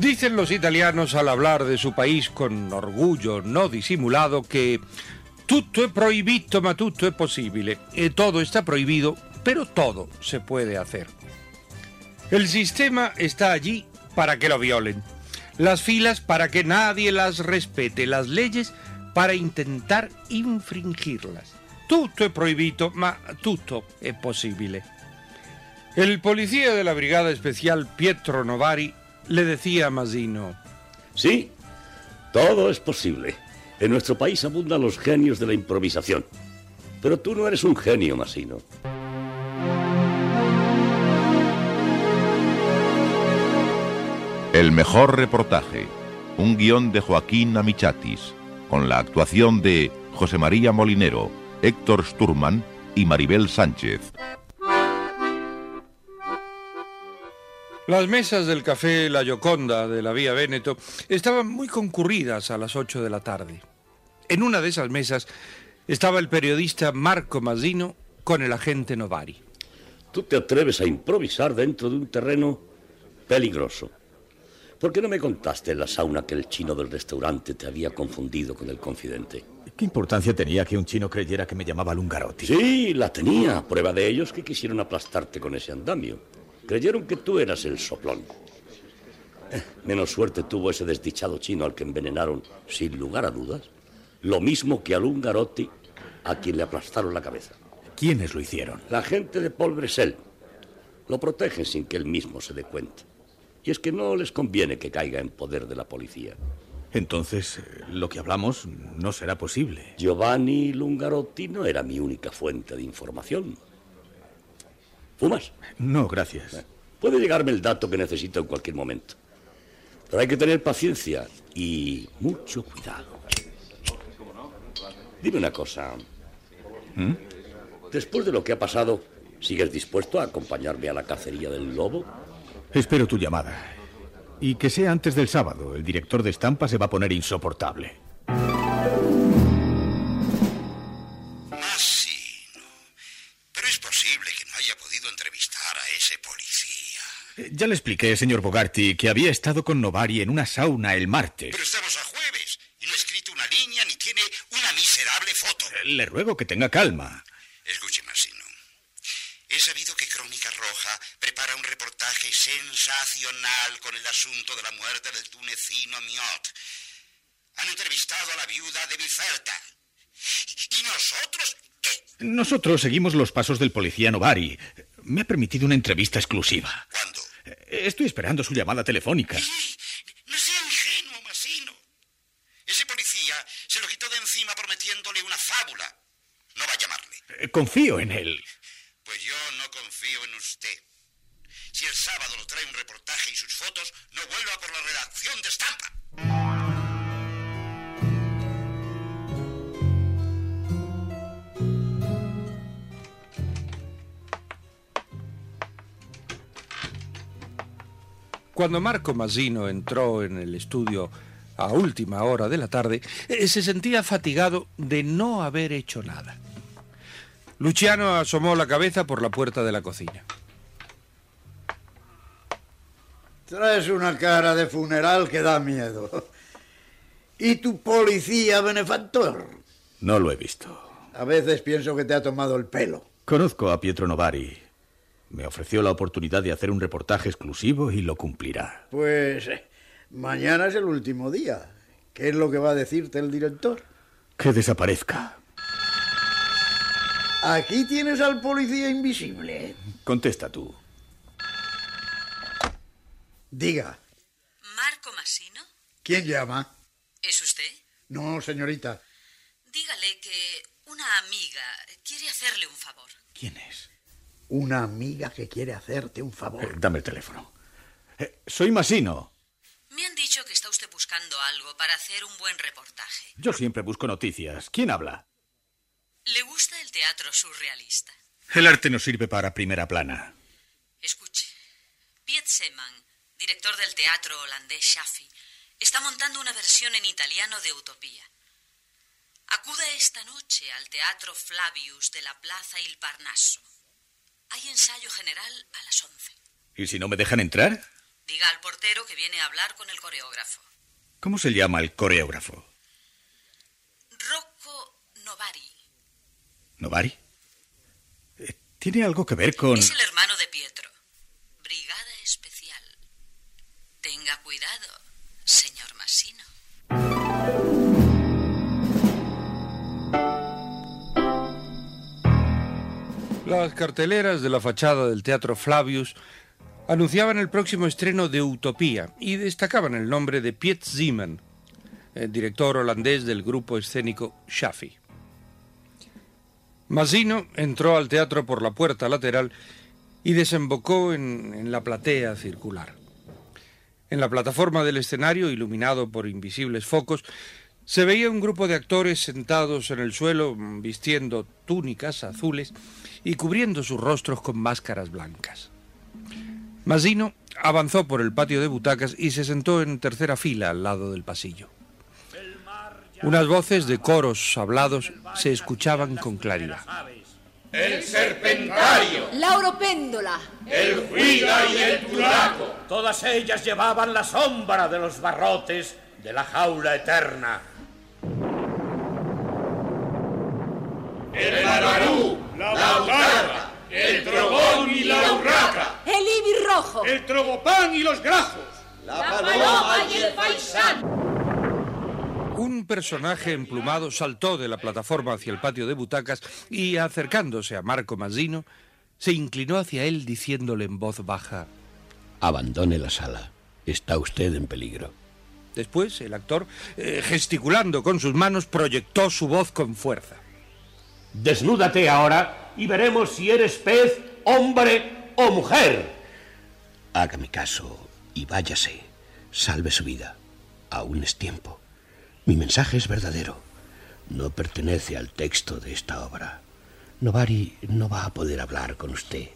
Dicen los italianos al hablar de su país con orgullo no disimulado que tutto è proibito ma tutto è possibile. Eh, todo está prohibido, pero todo se puede hacer. El sistema está allí para que lo violen. Las filas para que nadie las respete. Las leyes para intentar infringirlas. Tutto è proibito, ma tutto è possibile. El policía de la Brigada Especial Pietro Novari le decía Masino, Sí, todo es posible. En nuestro país abundan los genios de la improvisación. Pero tú no eres un genio, Masino. El mejor reportaje. Un guion de Joaquín Amichatis, con la actuación de José María Molinero, Héctor Sturman y Maribel Sánchez. Las mesas del café La Gioconda de la Vía Véneto estaban muy concurridas a las 8 de la tarde. En una de esas mesas estaba el periodista Marco Mazzino con el agente Novari. Tú te atreves a improvisar dentro de un terreno peligroso. ¿Por qué no me contaste en la sauna que el chino del restaurante te había confundido con el confidente? ¿Qué importancia tenía que un chino creyera que me llamaba Lungarotti? Sí, la tenía. Prueba de ellos que quisieron aplastarte con ese andamio. Creyeron que tú eras el soplón. Eh, Menos suerte tuvo ese desdichado chino al que envenenaron, sin lugar a dudas, lo mismo que a Lungarotti, a quien le aplastaron la cabeza. ¿Quiénes lo hicieron? La gente de Paul Bresel lo protegen sin que él mismo se dé cuenta. Y es que no les conviene que caiga en poder de la policía. Entonces, eh, lo que hablamos no será posible. Giovanni Lungarotti no era mi única fuente de información. ¿Fumas? No, gracias. Puede llegarme el dato que necesito en cualquier momento. Pero hay que tener paciencia y mucho cuidado. Dime una cosa. ¿Mm? Después de lo que ha pasado, ¿sigues dispuesto a acompañarme a la cacería del lobo? Espero tu llamada. Y que sea antes del sábado. El director de estampa se va a poner insoportable. Ya le expliqué, señor Bogarty, que había estado con Novari en una sauna el martes. Pero estamos a jueves y no ha escrito una línea ni tiene una miserable foto. Le ruego que tenga calma. Escuche, Masino. He sabido que Crónica Roja prepara un reportaje sensacional con el asunto de la muerte del tunecino Miot. Han entrevistado a la viuda de Bifelta. ¿Y nosotros qué? Nosotros seguimos los pasos del policía Novari. Me ha permitido una entrevista exclusiva. ¿Cuándo? Estoy esperando su llamada telefónica. No sea ingenuo, Masino. Ese policía se lo quitó de encima prometiéndole una fábula. No va a llamarle. Eh, Confío en él. Cuando Marco Mazzino entró en el estudio a última hora de la tarde, eh, se sentía fatigado de no haber hecho nada. Luciano asomó la cabeza por la puerta de la cocina. Traes una cara de funeral que da miedo. ¿Y tu policía benefactor? No lo he visto. A veces pienso que te ha tomado el pelo. Conozco a Pietro Novari. Me ofreció la oportunidad de hacer un reportaje exclusivo y lo cumplirá. Pues eh, mañana es el último día. ¿Qué es lo que va a decirte el director? Que desaparezca. Aquí tienes al policía invisible. Contesta tú. Diga, Marco Masino, ¿quién llama? ¿es usted? No, señorita. Dígale que una amiga quiere hacerle un favor. ¿Quién es? Una amiga que quiere hacerte un favor. Eh, dame el teléfono. Eh, soy Masino. Me han dicho que está usted buscando algo para hacer un buen reportaje. Yo siempre busco noticias. ¿Quién habla? ¿Le gusta el teatro surrealista? El arte no sirve para primera plana. Escuche. Piet Seman, director del teatro holandés Shaffi, está montando una versión en italiano de Utopía. Acuda esta noche al Teatro Flavius de la Plaza Il Parnaso. Hay ensayo general a las 11. ¿Y si no me dejan entrar? Diga al portero que viene a hablar con el coreógrafo. ¿Cómo se llama el coreógrafo? Rocco Novari. ¿Novari? Eh, ¿Tiene algo que ver con...? Es el hermano de Pietro. Brigada especial. Tenga cuidado, señor Masino. Las carteleras de la fachada del Teatro Flavius anunciaban el próximo estreno de Utopía y destacaban el nombre de Piet Zeeman, el director holandés del grupo escénico Shaffi. Masino entró al teatro por la puerta lateral y desembocó en, en la platea circular. En la plataforma del escenario, iluminado por invisibles focos, se veía un grupo de actores sentados en el suelo mm, vistiendo túnicas azules y cubriendo sus rostros con máscaras blancas. Masino avanzó por el patio de butacas y se sentó en tercera fila al lado del pasillo. Unas voces de coros hablados se escuchaban con claridad. El serpentario, La oropéndola. el juida y el tulaco. Todas ellas llevaban la sombra de los barrotes de la jaula eterna. El barbarú, la bautarra, el trogón y la urraca. El ibis rojo. El trogopán y los grajos. La paloma y el faisán. Un personaje emplumado saltó de la plataforma hacia el patio de butacas y, acercándose a Marco Masino, se inclinó hacia él diciéndole en voz baja. Abandone la sala. Está usted en peligro. Después, el actor, eh, gesticulando con sus manos, proyectó su voz con fuerza. Desnúdate ahora y veremos si eres pez, hombre o mujer. Hágame caso y váyase. Salve su vida. Aún es tiempo. Mi mensaje es verdadero. No pertenece al texto de esta obra. Novari no va a poder hablar con usted.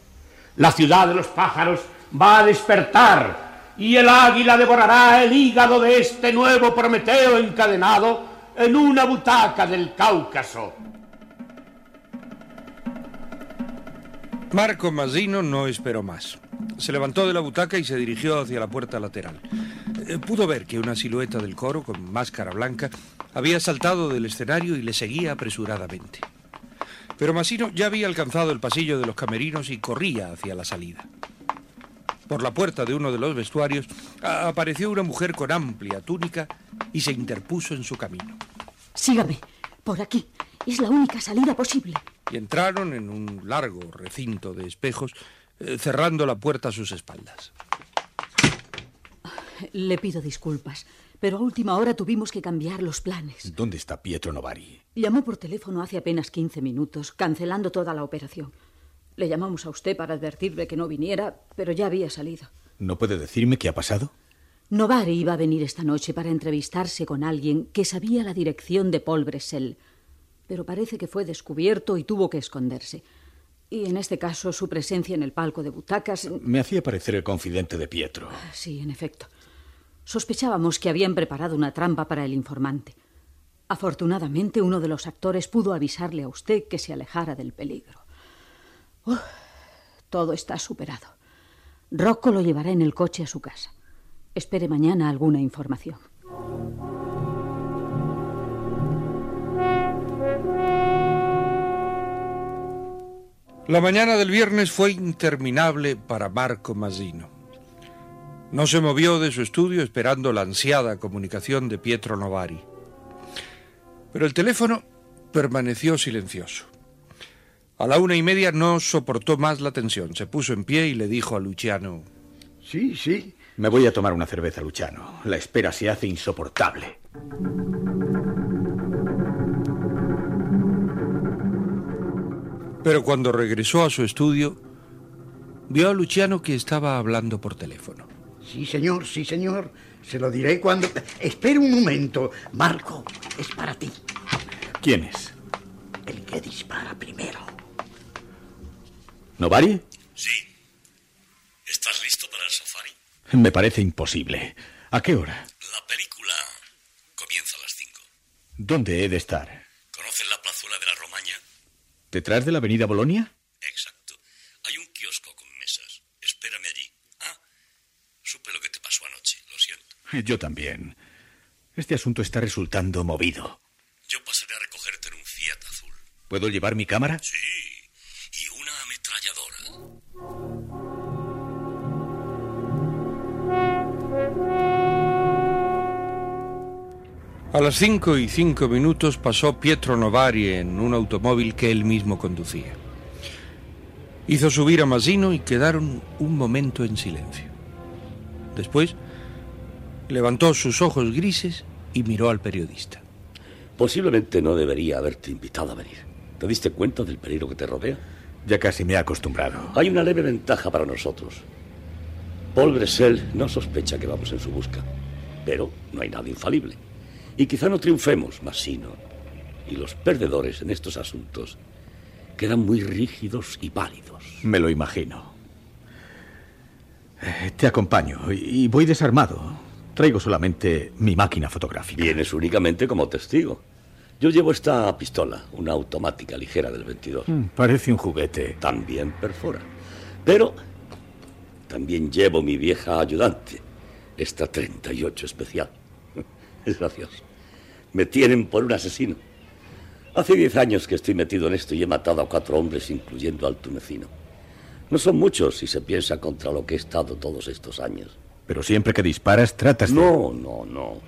La ciudad de los pájaros va a despertar y el águila devorará el hígado de este nuevo Prometeo encadenado en una butaca del Cáucaso. Marco Masino no esperó más. Se levantó de la butaca y se dirigió hacia la puerta lateral. Eh, Pudo ver que una silueta del coro, con máscara blanca, había saltado del escenario y le seguía apresuradamente. Pero Masino ya había alcanzado el pasillo de los camerinos y corría hacia la salida. Por la puerta de uno de los vestuarios apareció una mujer con amplia túnica y se interpuso en su camino. Sígame. Por aquí. Es la única salida posible. Y entraron en un largo recinto de espejos, eh, cerrando la puerta a sus espaldas. Le pido disculpas, pero a última hora tuvimos que cambiar los planes. ¿Dónde está Pietro Novari? Llamó por teléfono hace apenas 15 minutos, cancelando toda la operación. Le llamamos a usted para advertirle que no viniera, pero ya había salido. ¿No puede decirme qué ha pasado? Novari iba a venir esta noche para entrevistarse con alguien que sabía la dirección de Paul Bressel, pero parece que fue descubierto y tuvo que esconderse. Y en este caso, su presencia en el palco de butacas. Me hacía parecer el confidente de Pietro. Sí, en efecto. Sospechábamos que habían preparado una trampa para el informante. Afortunadamente, uno de los actores pudo avisarle a usted que se alejara del peligro. Uf, todo está superado. Rocco lo llevará en el coche a su casa. Espere mañana alguna información. La mañana del viernes fue interminable para Marco Mazzino. No se movió de su estudio esperando la ansiada comunicación de Pietro Novari. Pero el teléfono permaneció silencioso. A la una y media no soportó más la tensión. Se puso en pie y le dijo a Luciano: Sí, sí. Me voy a tomar una cerveza, Luciano. La espera se hace insoportable. Pero cuando regresó a su estudio, vio a Luciano que estaba hablando por teléfono. Sí, señor, sí, señor. Se lo diré cuando... Espera un momento. Marco, es para ti. ¿Quién es? El que dispara primero. ¿Novari? Sí. ¿Estás listo para el safari? Me parece imposible. ¿A qué hora? La película comienza a las cinco. ¿Dónde he de estar? ¿Conoces la plazuela de la Romaña? ¿Detrás de la avenida Bolonia? Exacto. Hay un kiosco con mesas. Espérame allí. Ah, supe lo que te pasó anoche. Lo siento. Yo también. Este asunto está resultando movido. Yo pasaré a recogerte en un Fiat azul. ¿Puedo llevar mi cámara? Sí. A las cinco y cinco minutos pasó Pietro Novari en un automóvil que él mismo conducía. Hizo subir a Mazzino y quedaron un momento en silencio. Después levantó sus ojos grises y miró al periodista. Posiblemente no debería haberte invitado a venir. ¿Te diste cuenta del peligro que te rodea? Ya casi me he acostumbrado. Hay una leve ventaja para nosotros. Paul Bressel no sospecha que vamos en su busca. Pero no hay nada infalible. Y quizá no triunfemos, Massino. Y los perdedores en estos asuntos quedan muy rígidos y pálidos. Me lo imagino. Eh, Te acompaño y voy desarmado. Traigo solamente mi máquina fotográfica. Vienes únicamente como testigo. Yo llevo esta pistola, una automática ligera del 22. Mm, Parece un juguete. También perfora. Pero también llevo mi vieja ayudante, esta 38 especial. Es gracioso. Me tienen por un asesino. Hace diez años que estoy metido en esto y he matado a cuatro hombres, incluyendo al tunecino. No son muchos si se piensa contra lo que he estado todos estos años. Pero siempre que disparas tratas de... No, no, no.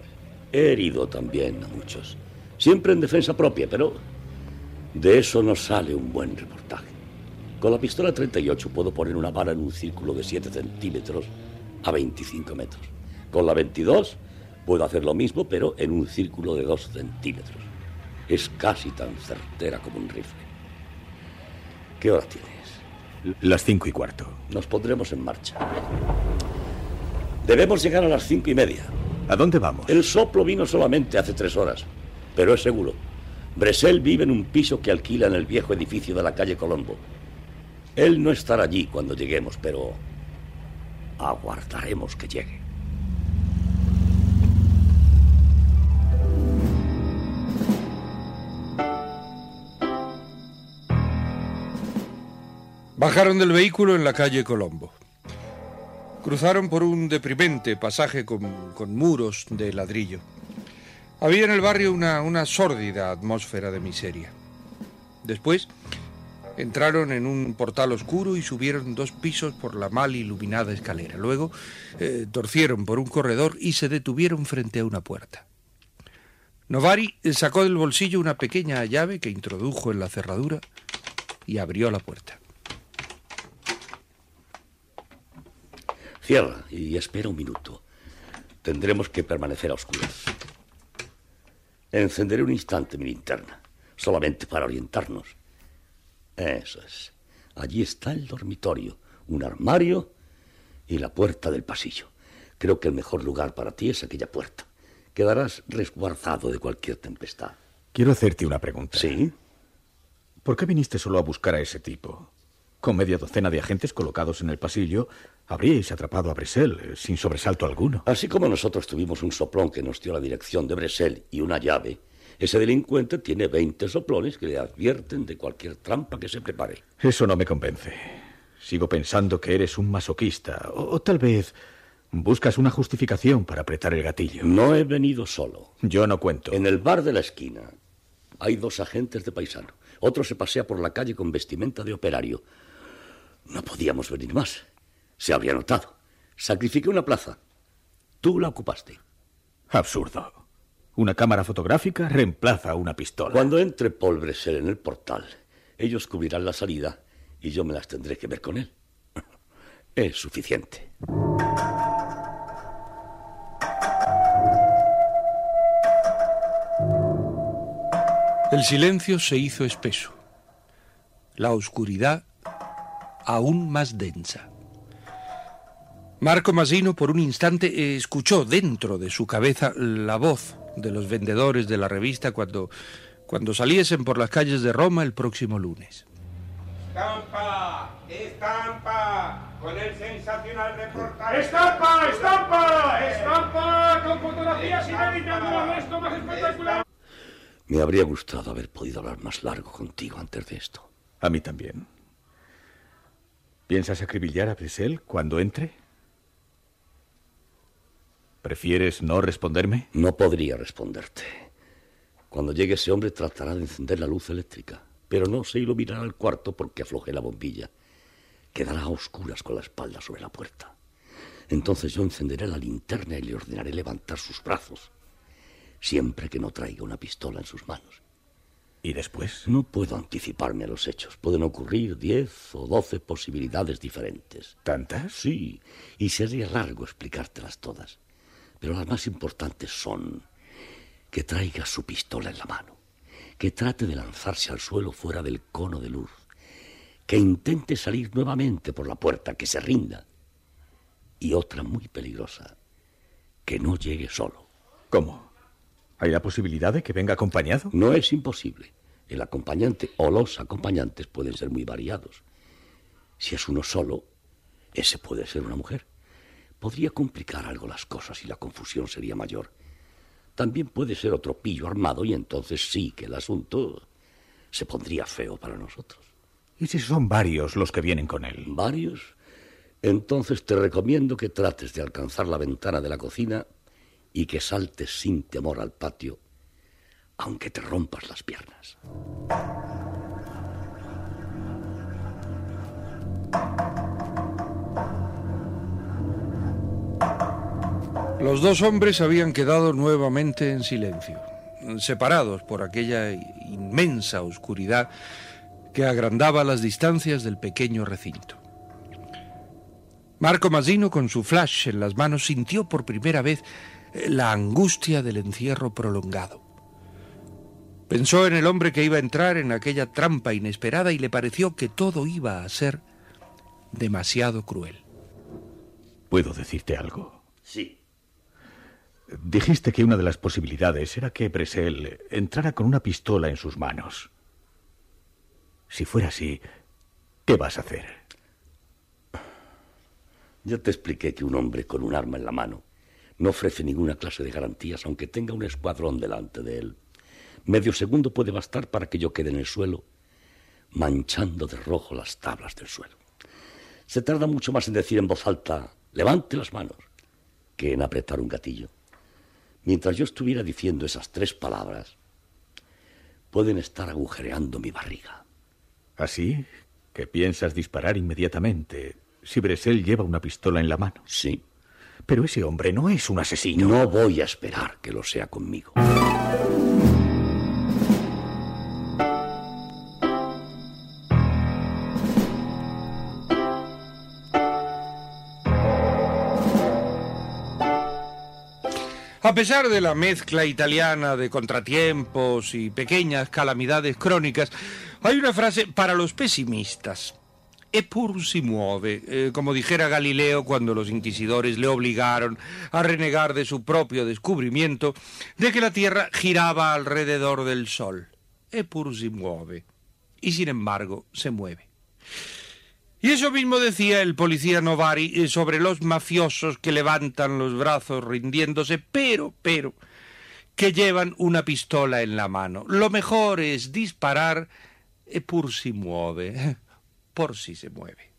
He herido también a muchos. Siempre en defensa propia, pero de eso no sale un buen reportaje. Con la pistola 38 puedo poner una bala en un círculo de 7 centímetros a 25 metros. Con la 22 puedo hacer lo mismo, pero en un círculo de 2 centímetros. Es casi tan certera como un rifle. ¿Qué hora tienes? Las cinco y cuarto. Nos pondremos en marcha. Debemos llegar a las cinco y media. ¿A dónde vamos? El soplo vino solamente hace tres horas, pero es seguro. Bresel vive en un piso que alquila en el viejo edificio de la calle Colombo. Él no estará allí cuando lleguemos, pero aguardaremos que llegue. Bajaron del vehículo en la calle Colombo. Cruzaron por un deprimente pasaje con, muros de ladrillo. Había en el barrio una, una sórdida atmósfera de miseria. Después entraron en un portal oscuro y subieron dos pisos por la mal iluminada escalera. Luego eh, torcieron por un corredor y se detuvieron frente a una puerta. Novari sacó del bolsillo una pequeña llave que introdujo en la cerradura y abrió la puerta. Cierra y espera un minuto. Tendremos que permanecer a oscuras. Encenderé un instante mi linterna, solamente para orientarnos. Eso es. Allí está el dormitorio, un armario y la puerta del pasillo. Creo que el mejor lugar para ti es aquella puerta. Quedarás resguardado de cualquier tempestad. Quiero hacerte una pregunta. ¿Sí? ¿Por qué viniste solo a buscar a ese tipo? Con media docena de agentes colocados en el pasillo, habríais atrapado a Bresel eh, sin sobresalto alguno. Así como nosotros tuvimos un soplón que nos dio la dirección de Bresel y una llave, ese delincuente tiene 20 soplones que le advierten de cualquier trampa que se prepare. Eso no me convence. Sigo pensando que eres un masoquista, o, o tal vez buscas una justificación para apretar el gatillo. No he venido solo. Yo no cuento. En el bar de la esquina hay dos agentes de paisano. Otro se pasea por la calle con vestimenta de operario. No podíamos venir más. Se habría notado. Sacrifiqué una plaza. Tú la ocupaste. Absurdo. Una cámara fotográfica reemplaza una pistola. Cuando entre Paul Bresser en el portal, ellos cubrirán la salida y yo me las tendré que ver con él. Es suficiente. El silencio se hizo espeso. La oscuridad aún más densa. Marco Masino por un instante escuchó dentro de su cabeza la voz de los vendedores de la revista cuando, cuando saliesen por las calles de Roma el próximo lunes. Estampa, estampa, con el sensacional reportaje. Estampa, estampa, estampa, con fotografías inéditas de arresto más espectacular. Me habría gustado haber podido hablar más largo contigo antes de esto. A mí también. ¿Piensas acribillar a Brisel cuando entre? ¿Prefieres no responderme? No podría responderte. Cuando llegue ese hombre tratará de encender la luz eléctrica, pero no se iluminará el cuarto porque afloje la bombilla. Quedará a oscuras con la espalda sobre la puerta. Entonces yo encenderé la linterna y le ordenaré levantar sus brazos, siempre que no traiga una pistola en sus manos. ¿Y después? No puedo anticiparme a los hechos. Pueden ocurrir diez o doce posibilidades diferentes. ¿Tantas? Sí, y sería largo explicártelas todas. Pero las más importantes son que traiga su pistola en la mano, que trate de lanzarse al suelo fuera del cono de luz, que intente salir nuevamente por la puerta, que se rinda. Y otra muy peligrosa, que no llegue solo. ¿Cómo? ¿Hay la posibilidad de que venga acompañado? No es imposible. El acompañante o los acompañantes pueden ser muy variados. Si es uno solo, ese puede ser una mujer. Podría complicar algo las cosas y la confusión sería mayor. También puede ser otro pillo armado y entonces sí que el asunto se pondría feo para nosotros. ¿Y si son varios los que vienen con él? ¿Varios? Entonces te recomiendo que trates de alcanzar la ventana de la cocina y que saltes sin temor al patio, aunque te rompas las piernas. Los dos hombres habían quedado nuevamente en silencio, separados por aquella inmensa oscuridad que agrandaba las distancias del pequeño recinto. Marco Masino, con su flash en las manos, sintió por primera vez la angustia del encierro prolongado. Pensó en el hombre que iba a entrar en aquella trampa inesperada y le pareció que todo iba a ser demasiado cruel. ¿Puedo decirte algo? Sí. Dijiste que una de las posibilidades era que Bresel entrara con una pistola en sus manos. Si fuera así, ¿qué vas a hacer? Ya te expliqué que un hombre con un arma en la mano no ofrece ninguna clase de garantías aunque tenga un escuadrón delante de él. Medio segundo puede bastar para que yo quede en el suelo, manchando de rojo las tablas del suelo. Se tarda mucho más en decir en voz alta, levante las manos, que en apretar un gatillo. Mientras yo estuviera diciendo esas tres palabras, pueden estar agujereando mi barriga. ¿Así? ¿Que piensas disparar inmediatamente si Bresel lleva una pistola en la mano? Sí. Pero ese hombre no es un asesino. No voy a esperar que lo sea conmigo. A pesar de la mezcla italiana de contratiempos y pequeñas calamidades crónicas, hay una frase para los pesimistas. Epur si muove, eh, como dijera Galileo cuando los inquisidores le obligaron a renegar de su propio descubrimiento de que la Tierra giraba alrededor del Sol. Epur si muove. Y sin embargo, se mueve. Y eso mismo decía el policía Novari eh, sobre los mafiosos que levantan los brazos rindiéndose, pero, pero, que llevan una pistola en la mano. Lo mejor es disparar e pur si muove, por si se mueve.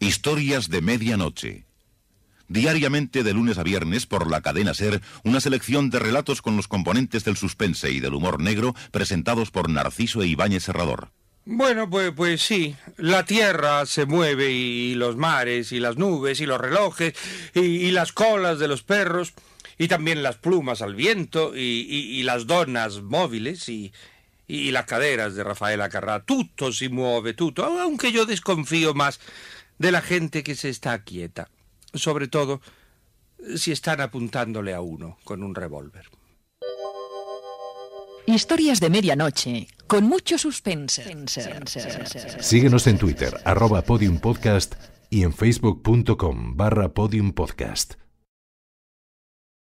Historias de Medianoche Diariamente de lunes a viernes por la cadena Ser, una selección de relatos con los componentes del suspense y del humor negro presentados por Narciso e Ibáñez Serrador. Bueno, pues, pues sí, la tierra se mueve y los mares y las nubes y los relojes y, las colas de los perros y también las plumas al viento y, las donas móviles y, las caderas de Rafaela Carrà. Tutto si muove, tutto, aunque yo desconfío más de la gente que se está quieta, sobre todo si están apuntándole a uno con un revólver. Historias de medianoche, con mucho suspense. Síguenos en Twitter, arroba podiumpodcast y en facebook.com barra podiumpodcast.